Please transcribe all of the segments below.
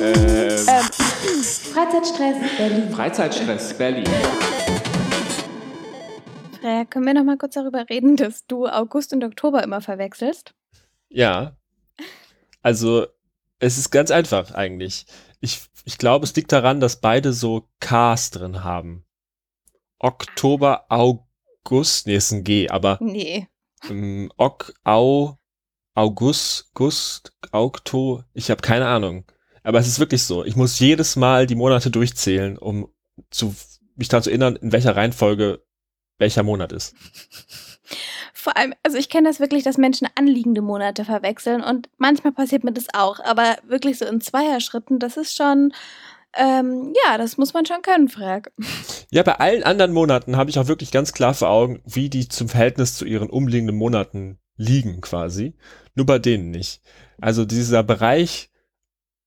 Ähm, Freizeitstress Berlin. Freizeitstress Berlin. Freya, können wir noch mal kurz darüber reden, dass du August und Oktober immer verwechselst? Ja. Also, es ist ganz einfach eigentlich. Ich, ich glaube, es liegt daran, dass beide so Ks drin haben. Oktober, August, nee, ist ein G, aber Nee. ähm, Ok, Au, August, Gust, Okto, ich habe keine Ahnung. Aber es ist wirklich so. Ich muss jedes Mal die Monate durchzählen, um zu, mich daran zu erinnern, in welcher Reihenfolge welcher Monat ist. Vor allem, also ich kenne das wirklich, dass Menschen anliegende Monate verwechseln und manchmal passiert mir das auch, aber wirklich so in Zweierschritten, das ist schon, ähm, ja, das muss man schon können, Frag. Ja, bei allen anderen Monaten habe ich auch wirklich ganz klar vor Augen, wie die zum Verhältnis zu ihren umliegenden Monaten liegen quasi. Nur bei denen nicht. Also dieser Bereich,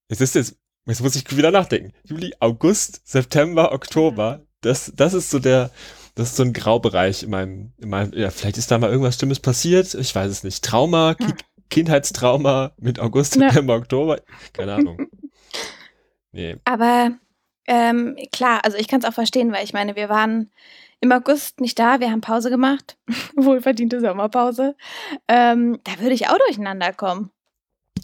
es ist jetzt, jetzt muss ich wieder nachdenken. Juli, August, September, Oktober, das, das ist so der, das ist so ein Graubereich in meinem, in meinem, ja, vielleicht ist da mal irgendwas Schlimmes passiert, ich weiß es nicht. Trauma, Ki Hm. Kindheitstrauma mit August, Ja. September, Oktober, keine Ahnung. Nee. Aber ähm, klar, also ich kann es auch verstehen, weil ich meine, wir waren im August nicht da, wir haben Pause gemacht, wohlverdiente Sommerpause. Ähm, da würde ich auch durcheinander kommen.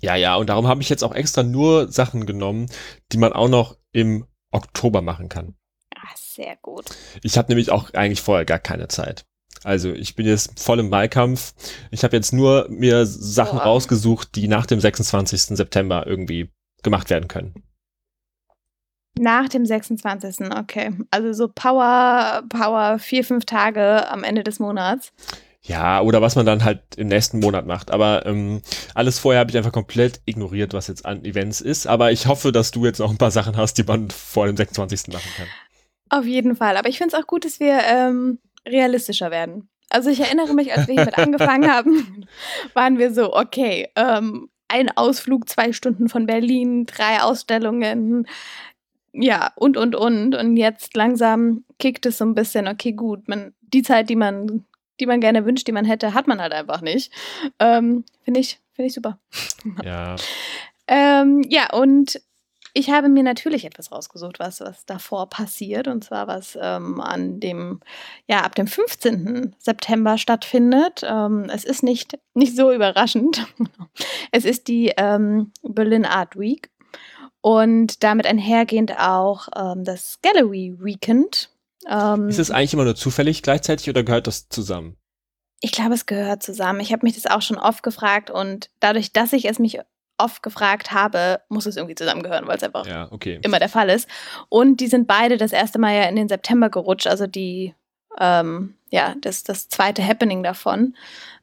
Ja, ja, und darum habe ich jetzt auch extra nur Sachen genommen, die man auch noch im Oktober machen kann. Ah, sehr gut. Ich habe nämlich auch eigentlich vorher gar keine Zeit. Also ich bin jetzt voll im Wahlkampf. Ich habe jetzt nur mir Sachen Boah. rausgesucht, die nach dem 26. September irgendwie gemacht werden können. Nach dem 26. Okay. Also so Power, Power, vier, fünf Tage am Ende des Monats. Ja, oder was man dann halt im nächsten Monat macht. Aber ähm, alles vorher habe ich einfach komplett ignoriert, was jetzt an Events ist. Aber ich hoffe, dass du jetzt noch ein paar Sachen hast, die man vor dem 26. machen kann. Auf jeden Fall. Aber ich finde es auch gut, dass wir ähm, realistischer werden. Also ich erinnere mich, als wir hiermit angefangen haben, waren wir so, okay, ähm, ein Ausflug, zwei Stunden von Berlin, drei Ausstellungen, ja, und, und, und. Und jetzt langsam kickt es so ein bisschen, okay, gut, man, die Zeit, die man, die man gerne wünscht, die man hätte, hat man halt einfach nicht. Ähm, Finde ich, finde ich super. Ja. Ähm, ja, und ich habe mir natürlich etwas rausgesucht, was, was davor passiert. Und zwar was ähm, an dem, ja, ab dem 15. September stattfindet. Ähm, es ist nicht, nicht so überraschend. es ist die ähm, Berlin Art Week. Und damit einhergehend auch ähm, das Gallery Weekend. Ähm, Ist es eigentlich immer nur zufällig gleichzeitig oder gehört das zusammen? ich glaube, es gehört zusammen. Ich habe mich das auch schon oft gefragt und dadurch, dass ich es mich oft gefragt habe, muss es irgendwie zusammengehören, weil es einfach Ja, okay. immer der Fall ist. Und die sind beide das erste Mal ja in den September gerutscht, also die, ähm, ja, das, das zweite Happening davon.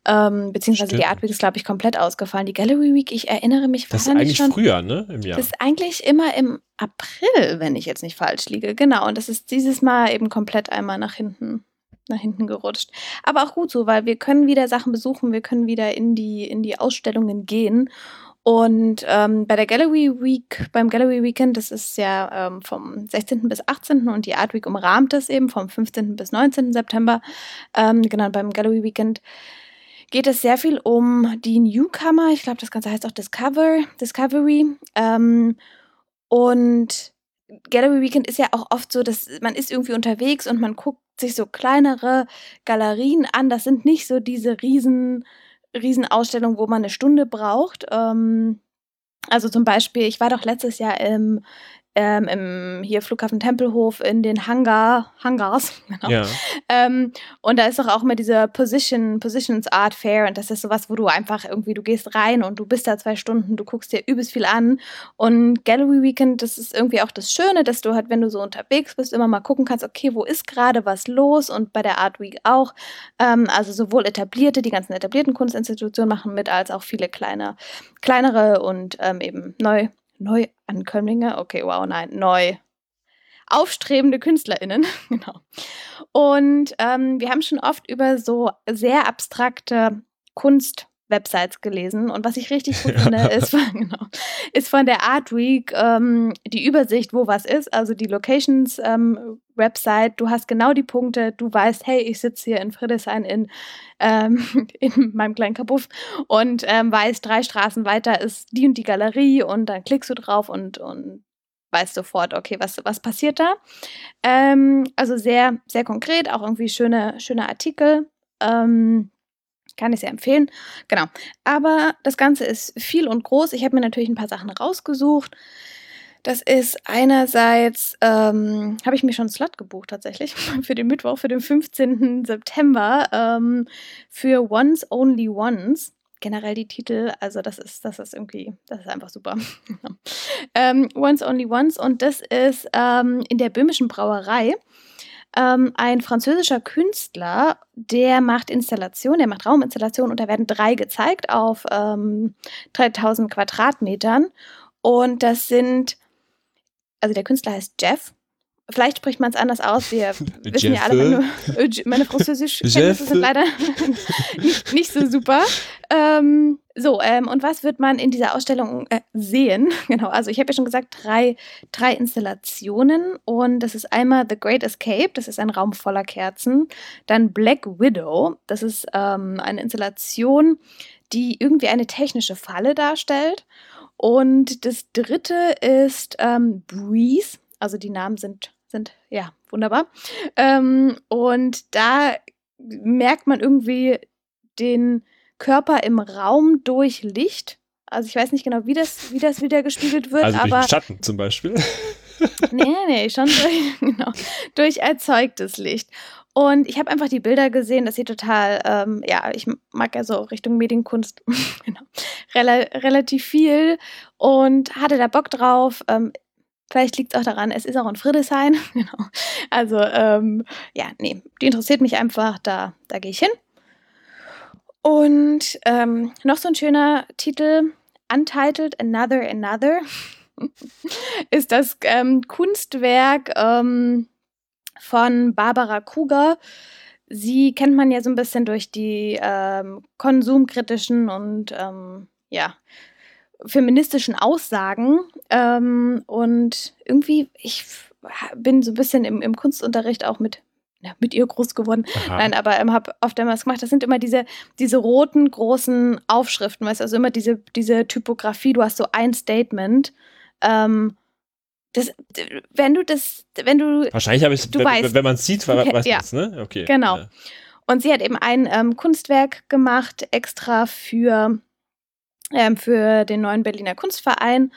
Ähm, beziehungsweise die Stimmt. Art Week ist, glaube ich, komplett ausgefallen. Die Gallery Week, ich erinnere mich, war Das ist eigentlich schon. früher, ne? Im Jahr. Das ist eigentlich immer im April, wenn ich jetzt nicht falsch liege. Genau. Und das ist dieses Mal eben komplett einmal nach hinten, nach hinten gerutscht. Aber auch gut so, weil wir können wieder Sachen besuchen, wir können wieder in die, in die Ausstellungen gehen. Und ähm, bei der Gallery Week, beim Gallery Weekend, das ist ja ähm, vom 16. bis 18. und die Art Week umrahmt das eben vom 15. bis 19. September. Ähm, genau, beim Gallery Weekend geht es sehr viel um die Newcomer. Ich glaube, das Ganze heißt auch Discover, Discovery. Ähm, und Gallery Weekend ist ja auch oft so, dass man ist irgendwie unterwegs und man guckt sich so kleinere Galerien an. Das sind nicht so diese riesen, riesen Ausstellungen, wo man eine Stunde braucht. Ähm, also zum Beispiel, ich war doch letztes Jahr im, ähm, im hier Flughafen Tempelhof in den Hangar, Hangars. Genau. Ja. Ähm, und da ist doch auch immer dieser Position, Positions Art Fair und das ist sowas, wo du einfach irgendwie, du gehst rein und du bist da zwei Stunden, du guckst dir übelst viel an. Und Gallery Weekend, das ist irgendwie auch das Schöne, dass du halt, wenn du so unterwegs bist, immer mal gucken kannst, okay, wo ist gerade was los und bei der Art Week auch. Ähm, also sowohl etablierte, die ganzen etablierten Kunstinstitutionen machen mit, als auch viele kleine, kleinere und ähm, eben neu, Neuankömmlinge. Okay, wow, nein, neu aufstrebende KünstlerInnen. genau. Und ähm, wir haben schon oft über so sehr abstrakte Kunstwerke Websites gelesen und was ich richtig gut finde, ist, von, genau, ist von der Art Week ähm, die Übersicht, wo was ist, also die Locations ähm, Website. Du hast genau die Punkte, du weißt, hey, ich sitze hier in Friedrichshain in, ähm, in meinem kleinen Kabuff und ähm, weißt, drei Straßen weiter ist die und die Galerie und dann klickst du drauf und, und weißt sofort, okay, was, was passiert da. Ähm, also sehr, sehr konkret, auch irgendwie schöne, schöne Artikel. Ähm, kann ich sehr empfehlen. Genau. Aber das Ganze ist viel und groß. Ich habe mir natürlich ein paar Sachen rausgesucht. Das ist einerseits, ähm, habe ich mir schon einen Slot gebucht tatsächlich für den Mittwoch, für den 15. September ähm, für Once Only Once. Generell die Titel, also das ist, das ist irgendwie, das ist einfach super. ähm, Once Only Once und das ist ähm, in der böhmischen Brauerei ähm, ein französischer Künstler, der macht Installationen, der macht Rauminstallationen und da werden drei gezeigt auf ähm, 3000 Quadratmetern. Und das sind, also der Künstler heißt Jeff. Vielleicht spricht man es anders aus. Wir wissen ja alle, meine, meine Französisch-Kenntnisse sind leider nicht, nicht so super. Ähm, so, ähm, und was wird man in dieser Ausstellung äh, sehen? Genau, also ich habe ja schon gesagt, drei, drei Installationen und das ist einmal The Great Escape, das ist ein Raum voller Kerzen. Dann Black Widow, das ist ähm, eine Installation, die irgendwie eine technische Falle darstellt. Und das dritte ist ähm, Breeze, also die Namen sind, sind ja wunderbar. Ähm, und da merkt man irgendwie den Körper im Raum durch Licht. Also ich weiß nicht genau, wie das, wie das wieder gespiegelt wird, also aber. Durch Schatten zum Beispiel. nee, nee, schon durch, genau, durch erzeugtes Licht. Und ich habe einfach die Bilder gesehen, das sieht total, ähm, ja, ich mag ja so Richtung Medienkunst genau, Rel relativ viel und hatte da Bock drauf. Ähm, vielleicht liegt es auch daran, es ist auch in Friedrichshain. genau. Also, ähm, ja, nee, die interessiert mich einfach, da, da gehe ich hin. Und ähm, noch so ein schöner Titel, Untitled Another Another, ist das ähm, Kunstwerk ähm, von Barbara Kruger. Sie kennt man ja so ein bisschen durch die ähm, konsumkritischen und ähm, ja, feministischen Aussagen. Ähm, und irgendwie, ich bin so ein bisschen im, im Kunstunterricht auch mit ja, mit ihr groß geworden. Aha. Nein, aber ähm, habe oft immer was gemacht. Das sind immer diese, diese roten, großen Aufschriften, weißt du, also immer diese, diese Typografie, du hast so ein Statement. Ähm, das, wenn du das, wenn du. Wahrscheinlich habe ich, du wenn, weißt, wenn man es sieht, weiß ja, es, ne? Okay. Genau. Ja. Und sie hat eben ein ähm, Kunstwerk gemacht, extra für, ähm, für den neuen Berliner Kunstverein.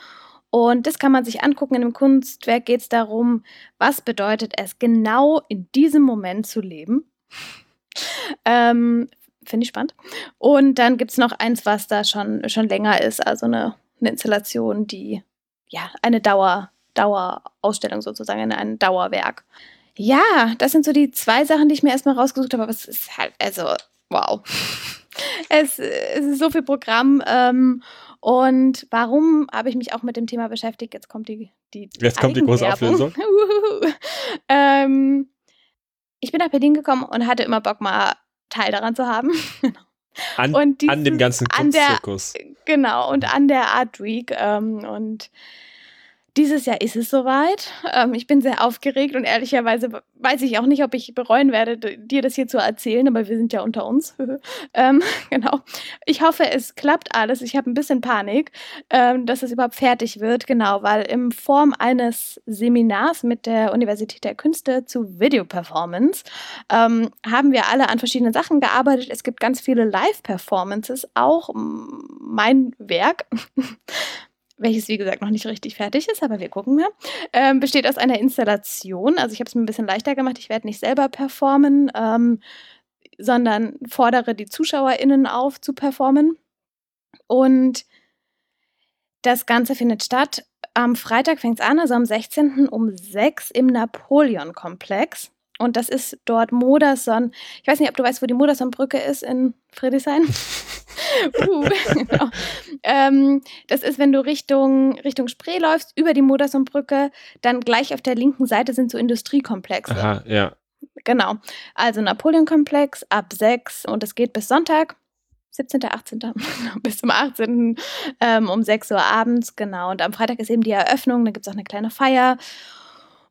Und das kann man sich angucken. In dem Kunstwerk geht es darum, was bedeutet es genau in diesem Moment zu leben. ähm, Finde ich spannend. Und dann gibt es noch eins, was da schon, schon länger ist, also eine, eine Installation, die ja eine Dauer, Dauerausstellung sozusagen, ein, Dauerwerk. Ja, das sind so die zwei Sachen, die ich mir erstmal rausgesucht habe, aber es ist halt, also, wow. Es, es ist so viel Programm. Ähm, und warum habe ich mich auch mit dem Thema beschäftigt? Jetzt kommt die, die Jetzt kommt die große Auflösung. ähm, ich bin nach Berlin gekommen und hatte immer Bock, mal Teil daran zu haben. an, dieses, an dem ganzen Kunstzirkus. Genau, und an der Art Week. Ähm, und dieses Jahr ist es soweit. Ähm, ich bin sehr aufgeregt und ehrlicherweise weiß ich auch nicht, ob ich bereuen werde, dir das hier zu erzählen, aber wir sind ja unter uns. ähm, genau. Ich hoffe, es klappt alles. Ich habe ein bisschen Panik, ähm, dass es überhaupt fertig wird, genau, weil in Form eines Seminars mit der Universität der Künste zu Video-Performance ähm, haben wir alle an verschiedenen Sachen gearbeitet. Es gibt ganz viele Live-Performances, auch mein Werk welches wie gesagt noch nicht richtig fertig ist, aber wir gucken mal, ähm, besteht aus einer Installation. Also ich habe es mir ein bisschen leichter gemacht. Ich werde nicht selber performen, ähm, sondern fordere die ZuschauerInnen auf zu performen. Und das Ganze findet statt. Am Freitag fängt es an, also am 16. um 6 im Napoleon-Komplex. Und das ist dort Moderson. Ich weiß nicht, ob du weißt, wo die Moderson-Brücke ist in Friedrichshain. uh, genau. ähm, das ist, wenn du Richtung, Richtung Spree läufst, über die Moderson-Brücke, dann gleich auf der linken Seite sind so Industriekomplexe. Aha, ja. Genau. Also Napoleon-Komplex ab 6 und es geht bis Sonntag. 17., 18. bis zum 18. Ähm, um 6 Uhr abends, genau. Und am Freitag ist eben die Eröffnung, da gibt es auch eine kleine Feier.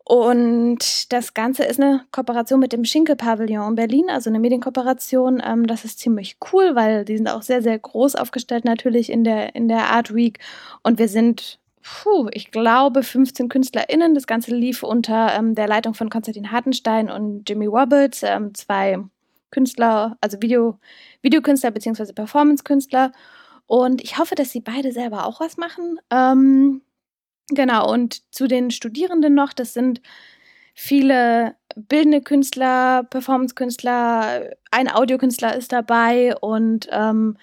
Und das Ganze ist eine Kooperation mit dem Schinkel-Pavillon in Berlin, also eine Medienkooperation. Ähm, das ist ziemlich cool, weil die sind auch sehr, sehr groß aufgestellt natürlich in der, in der Art Week. Und wir sind, puh, ich glaube, 15 KünstlerInnen. Das Ganze lief unter ähm, der Leitung von Konstantin Hartenstein und Jimmy Roberts, ähm, zwei Künstler, also Video, Videokünstler bzw. Performance-Künstler. Und ich hoffe, dass sie beide selber auch was machen. Ähm, genau, und zu den Studierenden noch, das sind viele bildende Künstler, Performance-Künstler, ein Audiokünstler ist dabei und ähm,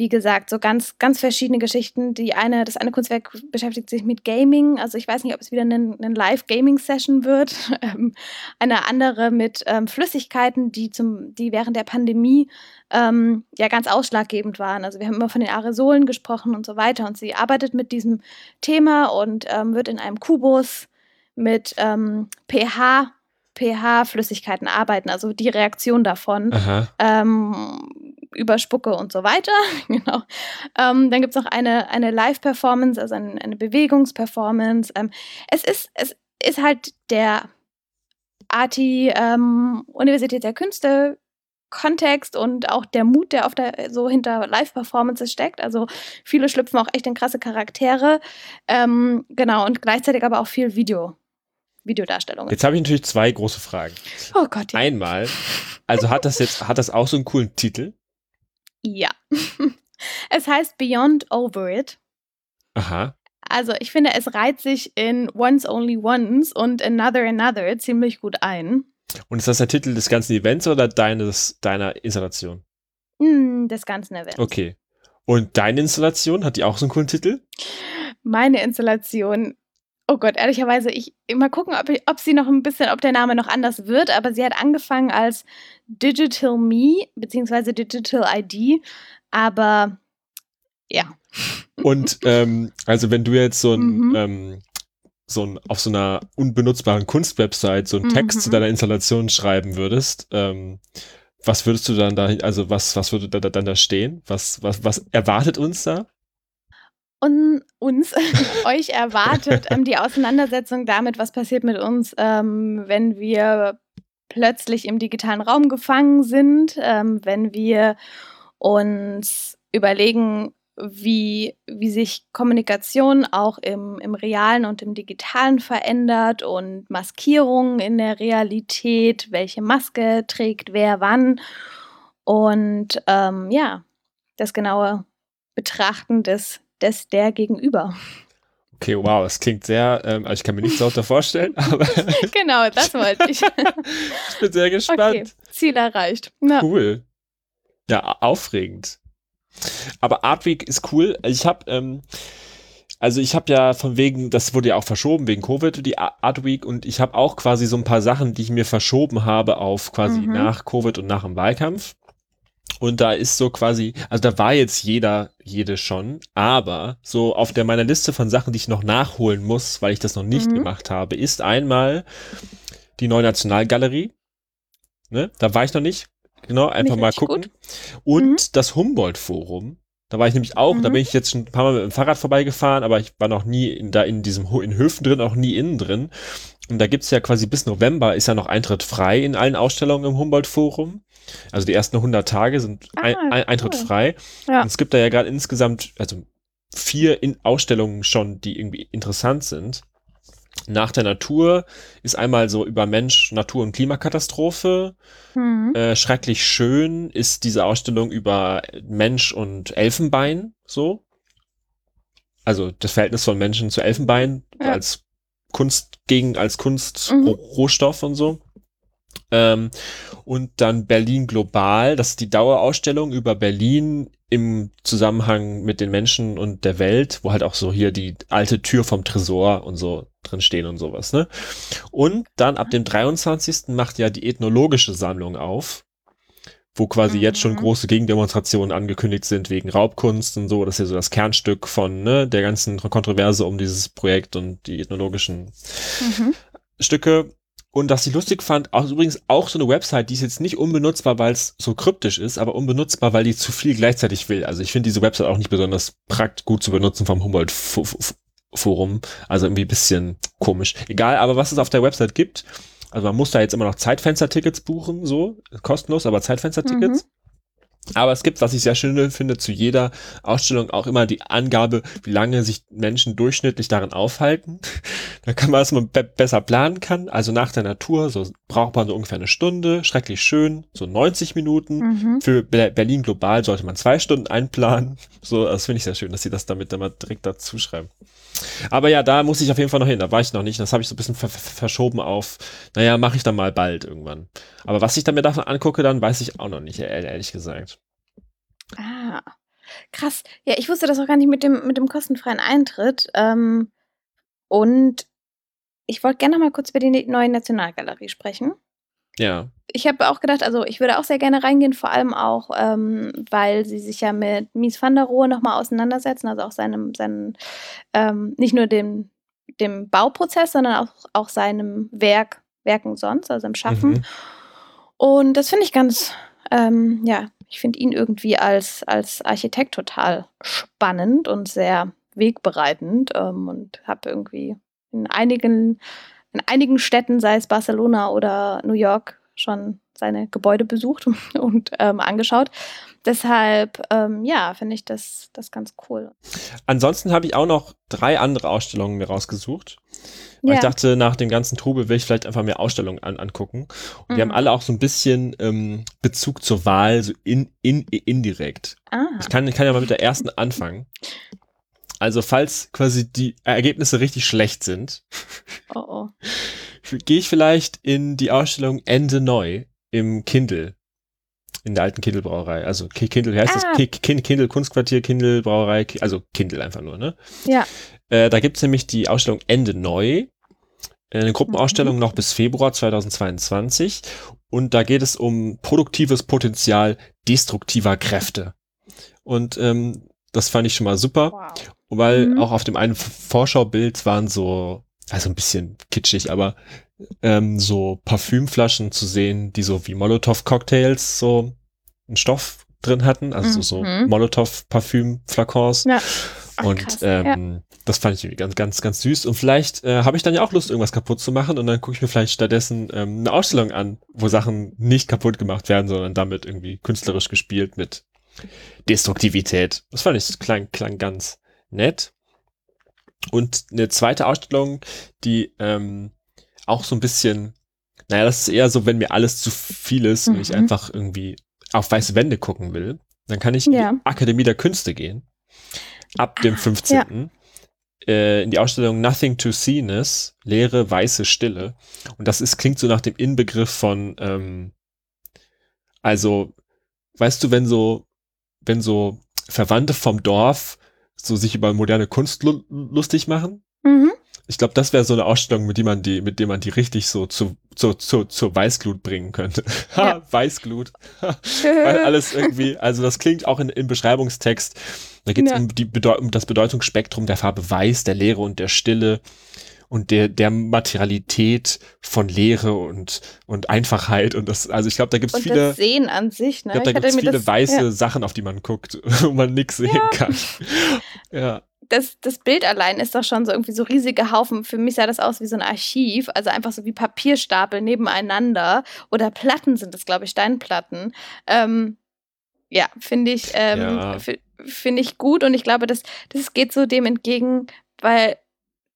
wie gesagt, so ganz, ganz verschiedene Geschichten. Die eine, das eine Kunstwerk beschäftigt sich mit Gaming. Also ich weiß nicht, ob es wieder eine, eine Live-Gaming-Session wird. Ähm, eine andere mit ähm, Flüssigkeiten, die zum, die während der Pandemie ähm, ja ganz ausschlaggebend waren. Also wir haben immer von den Aerosolen gesprochen und so weiter. Und sie arbeitet mit diesem Thema und ähm, wird in einem Kubus mit ähm, pH pH-Flüssigkeiten arbeiten, also die Reaktion davon ähm, über Spucke und so weiter. genau. Ähm, dann gibt es noch eine, eine Live-Performance, also eine, eine Bewegungsperformance. Ähm, es, ist, es ist halt der ATI ähm, Universität der Künste Kontext und auch der Mut, der oft so hinter Live-Performances steckt. Also viele schlüpfen auch echt in krasse Charaktere. Ähm, genau, und gleichzeitig aber auch viel Video. Videodarstellungen. Jetzt habe ich natürlich zwei große Fragen. Oh Gott. Ja. Einmal, also hat das jetzt, hat das auch so einen coolen Titel? Ja. es heißt Beyond Over It. Aha. Also ich finde, es reiht sich in Once Only Once und Another Another ziemlich gut ein. Und ist das der Titel des ganzen Events oder deines, deiner Installation? Mm, des ganzen Events. Okay. Und deine Installation, hat die auch so einen coolen Titel? Meine Installation Oh Gott, ehrlicherweise, ich mal gucken, ob, ob sie noch ein bisschen, ob der Name noch anders wird, aber sie hat angefangen als Digital Me beziehungsweise Digital ID, aber ja. Und ähm, also wenn du jetzt so ein, mhm. ähm, so ein auf so einer unbenutzbaren Kunstwebsite so einen mhm. Text zu deiner Installation schreiben würdest, ähm, was würdest du dann da, also was, was würde da, dann da stehen? Was, was, was erwartet uns da? Und uns, euch erwartet ähm, die Auseinandersetzung damit, was passiert mit uns, ähm, wenn wir plötzlich im digitalen Raum gefangen sind, ähm, wenn wir uns überlegen, wie, wie sich Kommunikation auch im, im realen und im digitalen verändert und Maskierungen in der Realität, welche Maske trägt wer wann. Und ähm, ja, das genaue Betrachten des des der Gegenüber. Okay, wow, es klingt sehr, ähm, also ich kann mir nichts darunter vorstellen, aber. genau, das wollte ich. ich bin sehr gespannt. Okay, Ziel erreicht. Ja. Cool. Ja, aufregend. Aber Art Week ist cool. Ich habe, ähm, also ich habe ja von wegen, das wurde ja auch verschoben wegen Covid, die Art Week, und ich habe auch quasi so ein paar Sachen, die ich mir verschoben habe auf quasi mhm. nach Covid und nach dem Wahlkampf. Und da ist so quasi, also da war jetzt jeder, jede schon, aber so auf der meiner Liste von Sachen, die ich noch nachholen muss, weil ich das noch nicht mhm. gemacht habe, ist einmal die neue Nationalgalerie. Ne? Da war ich noch nicht. Genau, einfach nicht mal gucken. Gut. Und mhm. das Humboldt-Forum. Da war ich nämlich auch, mhm. da bin ich jetzt schon ein paar Mal mit dem Fahrrad vorbeigefahren, aber ich war noch nie in, da in diesem in Höfen drin, auch nie innen drin. Und da gibt's ja quasi bis November ist ja noch Eintritt frei in allen Ausstellungen im Humboldt-Forum. Also die ersten 100 Tage sind ah, ein, ein, Eintritt cool. frei. Ja. Und es gibt da ja gerade insgesamt, also vier in Ausstellungen schon, die irgendwie interessant sind. Nach der Natur ist einmal so über Mensch, Natur und Klimakatastrophe. Mhm. Äh, schrecklich schön ist diese Ausstellung über Mensch und Elfenbein, so. Also das Verhältnis von Menschen zu Elfenbein ja. als Kunst gegen, als Kunstrohstoff mhm. und so. Ähm, und dann Berlin Global, das ist die Dauerausstellung über Berlin im Zusammenhang mit den Menschen und der Welt, wo halt auch so hier die alte Tür vom Tresor und so drin stehen und sowas, ne? Und dann ab dem 23. macht ja die ethnologische Sammlung auf, wo quasi mhm. jetzt schon mhm. große Gegendemonstrationen angekündigt sind wegen Raubkunst und so. Das ist ja so das Kernstück von ne, der ganzen Kontroverse um dieses Projekt und die ethnologischen mhm. Stücke. Und dass ich lustig fand, auch übrigens auch so eine Website, die ist jetzt nicht unbenutzbar, weil es so kryptisch ist, aber unbenutzbar, weil die zu viel gleichzeitig will. Also ich finde diese Website auch nicht besonders prakt gut zu benutzen vom Humboldt-Forum. Also irgendwie ein bisschen komisch. Egal, aber was es auf der Website gibt, also man muss da jetzt immer noch Zeitfenster-Tickets buchen, so, kostenlos, aber Zeitfenster-Tickets. Mhm. Aber es gibt, was ich sehr schön finde, zu jeder Ausstellung auch immer die Angabe, wie lange sich Menschen durchschnittlich darin aufhalten. da kann man, dass man be besser planen kann. Also nach der Natur, so braucht man so ungefähr eine Stunde, schrecklich schön, so 90 Minuten. Mhm. Für Be Berlin global sollte man zwei Stunden einplanen. So, das finde ich sehr schön, dass sie das damit immer direkt dazu schreiben. Aber ja, da muss ich auf jeden Fall noch hin. Da war ich noch nicht. Das habe ich so ein bisschen ver verschoben auf, naja, mache ich dann mal bald irgendwann. Aber was ich dann mir davon angucke, dann weiß ich auch noch nicht, ehrlich gesagt. Ah, krass. Ja, ich wusste das auch gar nicht mit dem, mit dem kostenfreien Eintritt. Ähm, und ich wollte gerne noch mal kurz über die neue Nationalgalerie sprechen. Ja. Ich habe auch gedacht, also ich würde auch sehr gerne reingehen, vor allem auch, ähm, weil sie sich ja mit Mies van der Rohe nochmal auseinandersetzen, also auch seinem, seinen, ähm, nicht nur dem, dem Bauprozess, sondern auch, auch seinem Werk, Werken sonst, also im Schaffen. Mhm. Und das finde ich ganz, ähm, ja, ich finde ihn irgendwie als, als Architekt total spannend und sehr wegbereitend ähm, und habe irgendwie in einigen in einigen Städten, sei es Barcelona oder New York, schon seine Gebäude besucht und ähm, angeschaut. Deshalb, ähm, ja, finde ich das, das ganz cool. Ansonsten habe ich auch noch drei andere Ausstellungen mir rausgesucht. Ja. Ich dachte, nach dem ganzen Trubel will ich vielleicht einfach mehr Ausstellungen an, angucken. Und mhm. die haben alle auch so ein bisschen ähm, Bezug zur Wahl, so in, in, indirekt. Ah. Ich, kann, ich kann ja mal mit der ersten anfangen. Also falls quasi die Ergebnisse richtig schlecht sind, oh oh. gehe ich vielleicht in die Ausstellung Ende Neu im Kindle. In der alten Kindle Brauerei. Also Kindle, heißt ah. das? Kindle Kunstquartier, Kindle Brauerei, also Kindle einfach nur, ne? Ja. Äh, da gibt's nämlich die Ausstellung Ende Neu. Eine Gruppenausstellung mhm. noch bis Februar 2022. Und da geht es um produktives Potenzial destruktiver Kräfte. Und ähm, das fand ich schon mal super. Wow weil mhm. auch auf dem einen Vorschaubild waren so, also ein bisschen kitschig, aber ähm, so Parfümflaschen zu sehen, die so wie Molotow-Cocktails so einen Stoff drin hatten, also mhm. so Molotow-Parfüm-Flakons. Ja. und krass, ähm, ja. das fand ich irgendwie ganz, ganz, ganz süß. Und vielleicht äh, habe ich dann ja auch Lust, irgendwas kaputt zu machen und dann gucke ich mir vielleicht stattdessen ähm, eine Ausstellung an, wo Sachen nicht kaputt gemacht werden, sondern damit irgendwie künstlerisch gespielt mit Destruktivität. Das fand ich, klang, klang ganz, nett. Und eine zweite Ausstellung, die ähm, auch so ein bisschen, naja, das ist eher so, wenn mir alles zu viel ist mhm. und ich mhm. einfach irgendwie auf weiße Wände gucken will, dann kann ich ja. in die Akademie der Künste gehen. Ab dem 15. Ja. Äh, in die Ausstellung Nothing to Seeness, leere weiße Stille. Und das ist, klingt so nach dem Inbegriff von, ähm, also, weißt du, wenn so, wenn so Verwandte vom Dorf so sich über moderne Kunst lustig machen. Mhm. Ich glaube, das wäre so eine Ausstellung, mit dem man die, mit dem man die richtig so zu, zu, zu, zur Weißglut bringen könnte. ha, Weißglut. Weil alles irgendwie, also das klingt auch in, im Beschreibungstext. Da geht es ja. um, die Bedeu um das Bedeutungsspektrum der Farbe Weiß, der Leere und der Stille und der, der Materialität von Leere und, und Einfachheit und das, also ich glaube, da gibt es viele. Das Sehen an sich, ne? Ich glaube, da gibt es viele das, weiße ja. Sachen, auf die man guckt, wo man nichts sehen ja. kann. ja. Das, das Bild allein ist doch schon so irgendwie so riesige Haufen. Für mich sah das aus wie so ein Archiv, also einfach so wie Papierstapel nebeneinander. Oder Platten sind es, glaube ich, Steinplatten. Ähm, ja, finde ich, ähm, ja. finde ich gut und ich glaube, das, das geht so dem entgegen, weil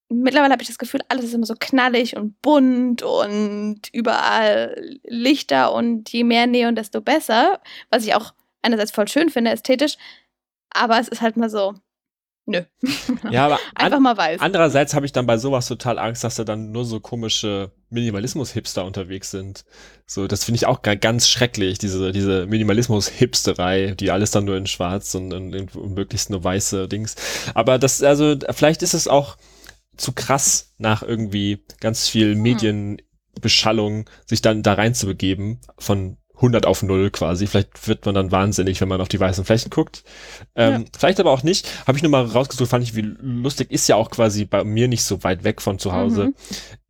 mittlerweile habe ich das Gefühl, alles ist immer so knallig und bunt und überall Lichter und je mehr Neon, desto besser. Was ich auch einerseits voll schön finde, ästhetisch. Aber es ist halt mal so, nö. Ja, aber einfach mal weiß. Andererseits habe ich dann bei sowas total Angst, dass da dann nur so komische Minimalismus-Hipster unterwegs sind. So, das finde ich auch ganz schrecklich, diese, diese Minimalismus-Hipsterei, die alles dann nur in schwarz und, und, und möglichst nur weiße Dings. Aber das, also, vielleicht ist es auch, zu krass nach irgendwie ganz viel hm. Medienbeschallung sich dann da rein zu begeben von 100 auf 0 quasi. Vielleicht wird man dann wahnsinnig, wenn man auf die weißen Flächen guckt. Ähm, ja. Vielleicht aber auch nicht. Habe ich nur mal rausgesucht, fand ich, wie lustig ist ja auch quasi bei mir nicht so weit weg von zu Hause. Mhm.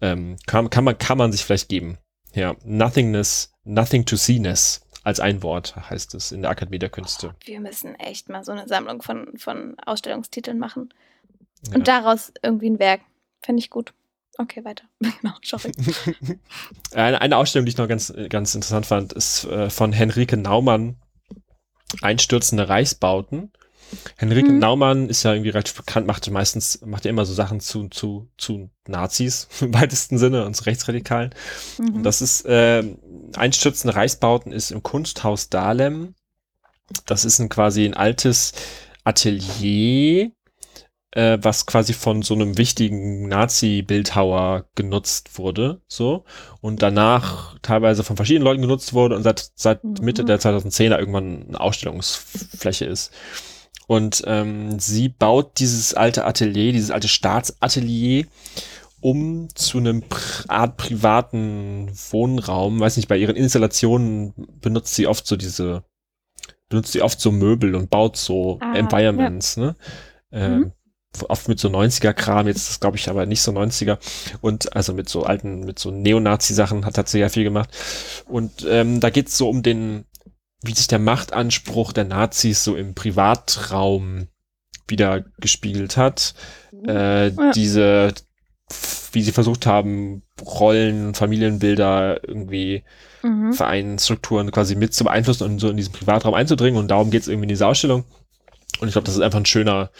Ähm, kann, kann, man, kann man sich vielleicht geben. Ja, Nothingness, Nothing to Seeness als ein Wort heißt es in der Akademie der Künste. Oh, wir müssen echt mal so eine Sammlung von, von Ausstellungstiteln machen. Ja. Und daraus irgendwie ein Werk. Fände ich gut. Okay, weiter. genau, sorry. eine, eine, Ausstellung, die ich noch ganz, ganz interessant fand, ist äh, von Henrike Naumann, Einstürzende Reichsbauten. Henrike mhm. Naumann ist ja irgendwie recht bekannt, macht meistens, macht ja immer so Sachen zu, zu, zu Nazis im weitesten Sinne und zu Rechtsradikalen. Mhm. Und das ist, äh, Einstürzende Reichsbauten ist im Kunsthaus Dahlem. Das ist ein quasi ein altes Atelier, äh, was quasi von so einem wichtigen Nazi-Bildhauer genutzt wurde, so und danach teilweise von verschiedenen Leuten genutzt wurde und seit seit mhm. Mitte der 2010er irgendwann eine Ausstellungsfläche ist. Und ähm, sie baut dieses alte Atelier, dieses alte Staatsatelier um zu einem Art privaten Wohnraum. Weiß nicht, bei ihren Installationen benutzt sie oft so diese, benutzt sie oft so Möbel und baut so ah, Environments, ja. ne? Ähm, mhm oft mit so 90er-Kram, jetzt ist glaube ich aber nicht so 90er und also mit so alten, mit so Neonazi-Sachen hat, hat sie ja viel gemacht und ähm, da geht's so um den, wie sich der Machtanspruch der Nazis so im Privatraum wieder gespiegelt hat. Äh, ja. Diese, wie sie versucht haben, Rollen, Familienbilder irgendwie mhm. Vereinsstrukturen quasi mit zu beeinflussen und so in diesen Privatraum einzudringen und darum geht's irgendwie in dieser Ausstellung. Und ich glaube, das ist einfach ein schöner,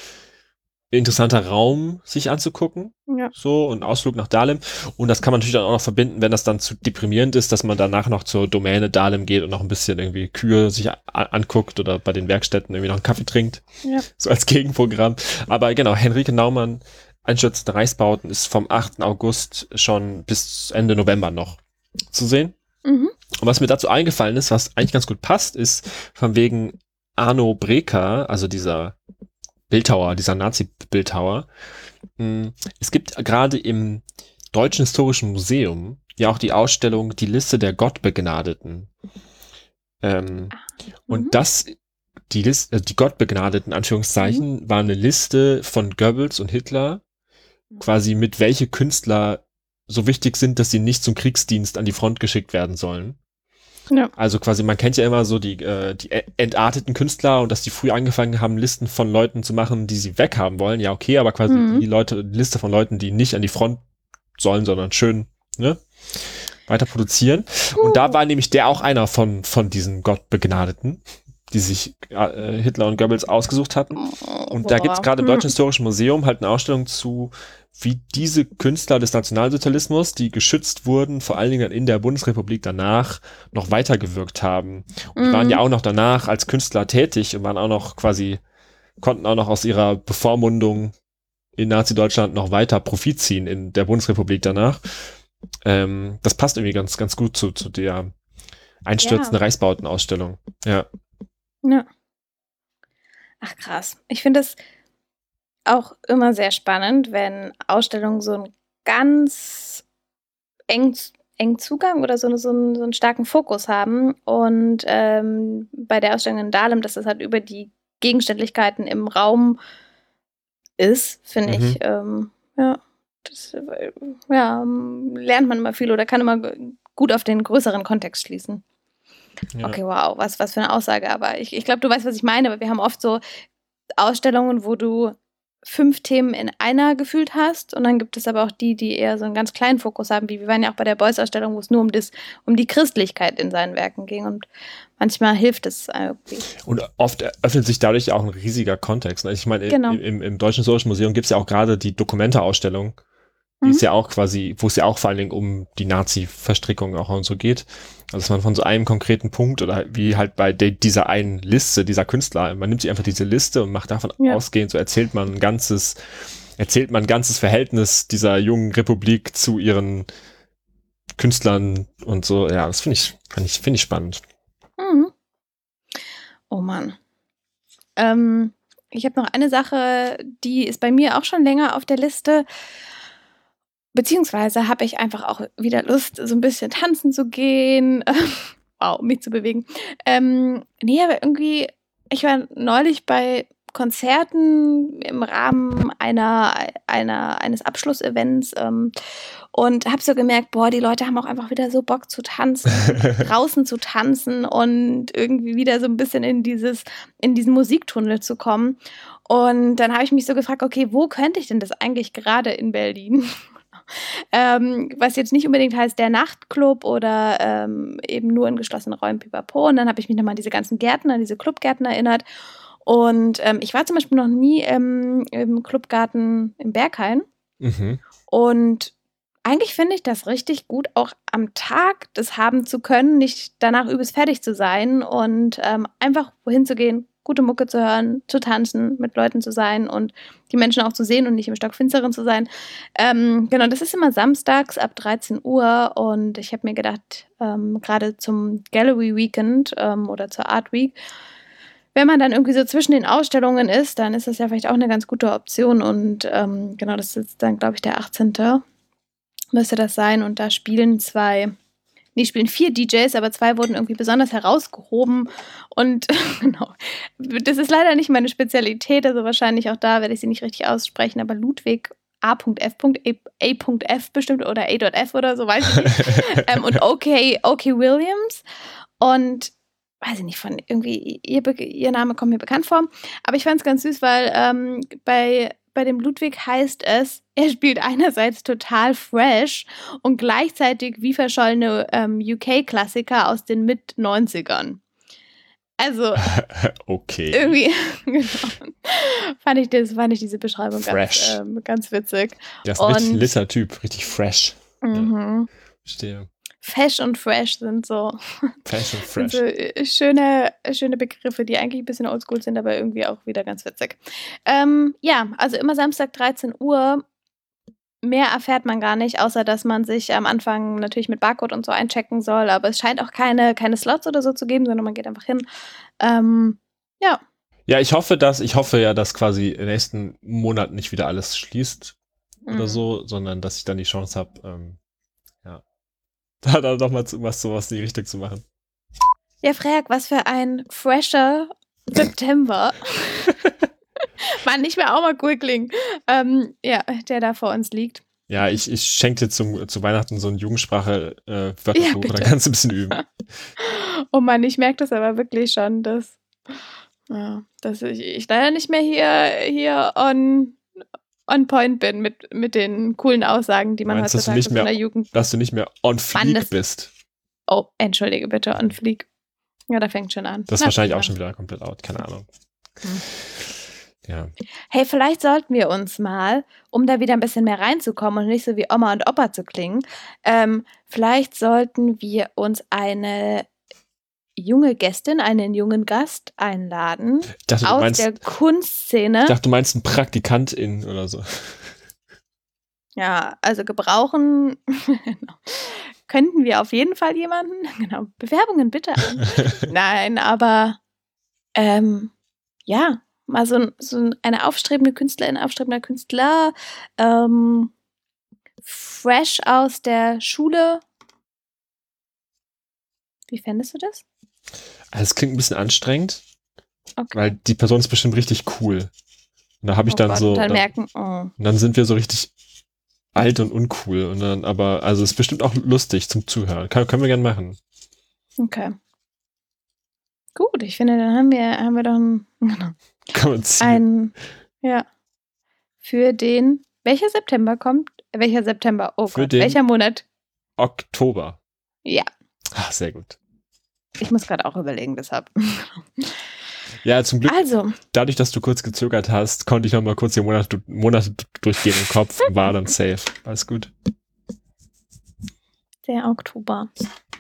interessanter Raum sich anzugucken. Ja. So, und Ausflug nach Dahlem. Und das kann man natürlich dann auch noch verbinden, wenn das dann zu deprimierend ist, dass man danach noch zur Domäne Dahlem geht und noch ein bisschen irgendwie Kühe sich anguckt oder bei den Werkstätten irgendwie noch einen Kaffee trinkt. Ja. So als Gegenprogramm. Aber genau, Henrike Naumann, Einstürzende Reichsbauten, ist vom 8. August schon bis Ende November noch zu sehen. Mhm. Und was mir dazu eingefallen ist, was eigentlich ganz gut passt, ist von wegen Arno Breker, also dieser Bildhauer, dieser Nazi-Bildhauer. Hm, es gibt gerade im Deutschen Historischen Museum ja auch die Ausstellung Die Liste der Gottbegnadeten. Ähm, ah, und mhm. das, die Liste, also die Gottbegnadeten, Anführungszeichen, mhm. war eine Liste von Goebbels und Hitler, quasi mit welche Künstler so wichtig sind, dass sie nicht zum Kriegsdienst an die Front geschickt werden sollen. Ja. Also quasi, man kennt ja immer so die, äh, die entarteten Künstler und dass die früh angefangen haben, Listen von Leuten zu machen, die sie weghaben wollen. Ja, okay, aber quasi mhm. die Leute, die Liste von Leuten, die nicht an die Front sollen, sondern schön, ne? Weiter produzieren. Uh. Und da war nämlich der auch einer von, von diesen Gottbegnadeten, die sich äh, Hitler und Goebbels ausgesucht hatten. Und Boah. da gibt's gerade im Deutschen Historischen Museum halt eine Ausstellung zu wie diese Künstler des Nationalsozialismus, die geschützt wurden, vor allen Dingen in der Bundesrepublik danach, noch weitergewirkt haben. Und mhm. die waren ja auch noch danach als Künstler tätig und waren auch noch quasi, konnten auch noch aus ihrer Bevormundung in Nazi-Deutschland noch weiter Profit ziehen in der Bundesrepublik danach. Ähm, das passt irgendwie ganz, ganz gut zu, zu der einstürzenden ja. Reichsbautenausstellung. Ja. Ja. Ach krass. Ich finde das auch immer sehr spannend, wenn Ausstellungen so einen ganz eng, eng Zugang oder so, so, einen, so einen starken Fokus haben. Und ähm, bei der Ausstellung in Dahlem, dass das halt über die Gegenständlichkeiten im Raum ist, finde mhm. ich, ähm, ja, das, ja, lernt man immer viel oder kann immer gut auf den größeren Kontext schließen. Ja. Okay, wow, was, was für eine Aussage. Aber ich, ich glaube, du weißt, was ich meine. Aber wir haben oft so Ausstellungen, wo du fünf Themen in einer gefühlt hast. Und dann gibt es aber auch die, die eher so einen ganz kleinen Fokus haben, wie wir waren ja auch bei der Beuys-Ausstellung, wo es nur um, das, um die Christlichkeit in seinen Werken ging. Und manchmal hilft es irgendwie. Und oft öffnet sich dadurch auch ein riesiger Kontext. Ne? Ich meine, genau. im, im, Deutschen Historischen Museum gibt es ja auch gerade die Dokumente-Ausstellung die mhm. ist ja auch quasi, wo es ja auch vor allen Dingen um die Nazi-Verstrickung auch und so geht. Also dass man von so einem konkreten Punkt oder wie halt bei de, dieser einen Liste, dieser Künstler, man nimmt sich einfach diese Liste und macht davon ja. ausgehend, so erzählt man ein ganzes, erzählt man ein ganzes Verhältnis dieser jungen Republik zu ihren Künstlern und so. Ja, das finde ich, finde ich, finde ich spannend. Mhm. Oh Mann. Ähm, ich habe noch eine Sache, die ist bei mir auch schon länger auf der Liste. Beziehungsweise habe ich einfach auch wieder Lust, so ein bisschen tanzen zu gehen. wow, mich zu bewegen. Ähm, nee, aber irgendwie, ich war neulich bei Konzerten im Rahmen einer, einer, eines Abschlussevents ähm, und habe so gemerkt, boah, die Leute haben auch einfach wieder so Bock zu tanzen, draußen zu tanzen und irgendwie wieder so ein bisschen in dieses, in diesen Musiktunnel zu kommen. Und dann habe ich mich so gefragt, okay, wo könnte ich denn das eigentlich gerade in Berlin? Ähm, was jetzt nicht unbedingt heißt der Nachtclub oder ähm, eben nur in geschlossenen Räumen pipapo. Und dann habe ich mich nochmal an diese ganzen Gärten, an diese Clubgärten erinnert. Und ähm, ich war zum Beispiel noch nie ähm, im Clubgarten im Berghain. Mhm. Und eigentlich finde ich das richtig gut, auch am Tag das haben zu können, nicht danach übelst fertig zu sein und ähm, einfach wohin zu gehen, gute Mucke zu hören, zu tanzen, mit Leuten zu sein und die Menschen auch zu sehen und nicht im Stockfinsteren zu sein. Ähm, genau, das ist immer samstags ab 13 Uhr und ich habe mir gedacht, ähm, gerade zum Gallery Weekend ähm, oder zur Art Week, wenn man dann irgendwie so zwischen den Ausstellungen ist, dann ist das ja vielleicht auch eine ganz gute Option und ähm, genau, das ist dann, glaube ich, der 18. müsste das sein und da spielen zwei nee, spielen vier DJs, aber zwei wurden irgendwie besonders herausgehoben. Und genau, das ist leider nicht meine Spezialität, also wahrscheinlich auch da werde ich sie nicht richtig aussprechen, aber Ludwig A.F. A.F. bestimmt oder A.F. oder so, weiß ich nicht. ähm, und OK, OK Williams. Und weiß ich nicht, von irgendwie, ihr, ihr Name kommt mir bekannt vor. Aber ich fand es ganz süß, weil ähm, bei bei dem Ludwig heißt es, er spielt einerseits total fresh und gleichzeitig wie verschollene ähm, UK-Klassiker aus den Mit-90ern. Also, okay. Irgendwie, genau. fand, ich das, fand ich diese Beschreibung ganz, ähm, ganz witzig. Der ist ein Typ, richtig fresh. Mhm. Ja, verstehe. Fesh und Fresh sind so, Fesh und Fresh. so äh, schöne, schöne Begriffe, die eigentlich ein bisschen oldschool sind, aber irgendwie auch wieder ganz witzig. Ähm, ja, also immer Samstag 13 Uhr. Mehr erfährt man gar nicht, außer dass man sich am Anfang natürlich mit Barcode und so einchecken soll. Aber es scheint auch keine, keine Slots oder so zu geben, sondern man geht einfach hin. Ähm, ja. Ja, ich hoffe, dass, ich hoffe ja, dass quasi im nächsten Monat nicht wieder alles schließt mhm. oder so, sondern dass ich dann die Chance habe, ähm, da dann doch mal was sowas in die Richtung zu machen. Ja, Frag, was für ein fresher September. Mann, nicht mehr auch mal klingen. Ähm, ja, der da vor uns liegt. Ja, ich, ich schenke dir zum, zu Weihnachten so ein Jugendsprache äh, ja, dann kannst du ein bisschen üben. oh Mann, ich merke das aber wirklich schon, dass, ja, dass ich, ich leider nicht mehr hier, hier on on point bin mit, mit den coolen Aussagen, die man Meinst, heutzutage dass du nicht mehr, in der Jugend. Dass du nicht mehr on fleek bist. Oh, entschuldige bitte, on fleek. Ja, da fängt schon an. Das ist wahrscheinlich auch schon wieder komplett out, keine Ahnung. Hm. Ja. Hey, vielleicht sollten wir uns mal, um da wieder ein bisschen mehr reinzukommen und nicht so wie Oma und Opa zu klingen, ähm, vielleicht sollten wir uns eine junge Gästin, einen jungen Gast einladen dachte, aus meinst, der Kunstszene. Ich dachte, du meinst einen Praktikantin oder so. Ja, also gebrauchen genau. könnten wir auf jeden Fall jemanden. Genau, Bewerbungen bitte an. Nein, aber ähm, ja, mal so, so, eine aufstrebende Künstlerin, aufstrebender Künstler, ähm, fresh aus der Schule. Wie fändest du das? Also es klingt ein bisschen anstrengend, okay. weil die Person ist bestimmt richtig cool. Und da habe ich oh dann Gott, so. Dann da, merken, oh. Und dann sind wir so richtig alt und uncool. Und dann, aber, also es ist bestimmt auch lustig zum Zuhören. Kann, können wir gern machen. Okay. Gut, ich finde, dann haben wir, haben wir doch ein, genau, Kann man ziehen. ein, ja, für den, welcher September kommt? Welcher September? Oh für Gott, welcher Monat? Oktober. Ja. Ach, sehr gut. Ich muss gerade auch überlegen, deshalb. Ja, zum Glück. Also. Dadurch, dass du kurz gezögert hast, konnte ich noch mal kurz die Monate, Monate durchgehen im Kopf. War dann safe. Alles gut. Der Oktober.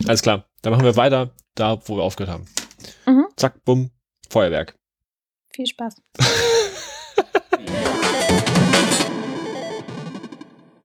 Alles klar. Dann machen wir weiter da, wo wir aufgehört haben. Mhm. Zack, bumm, Feuerwerk. Viel Spaß.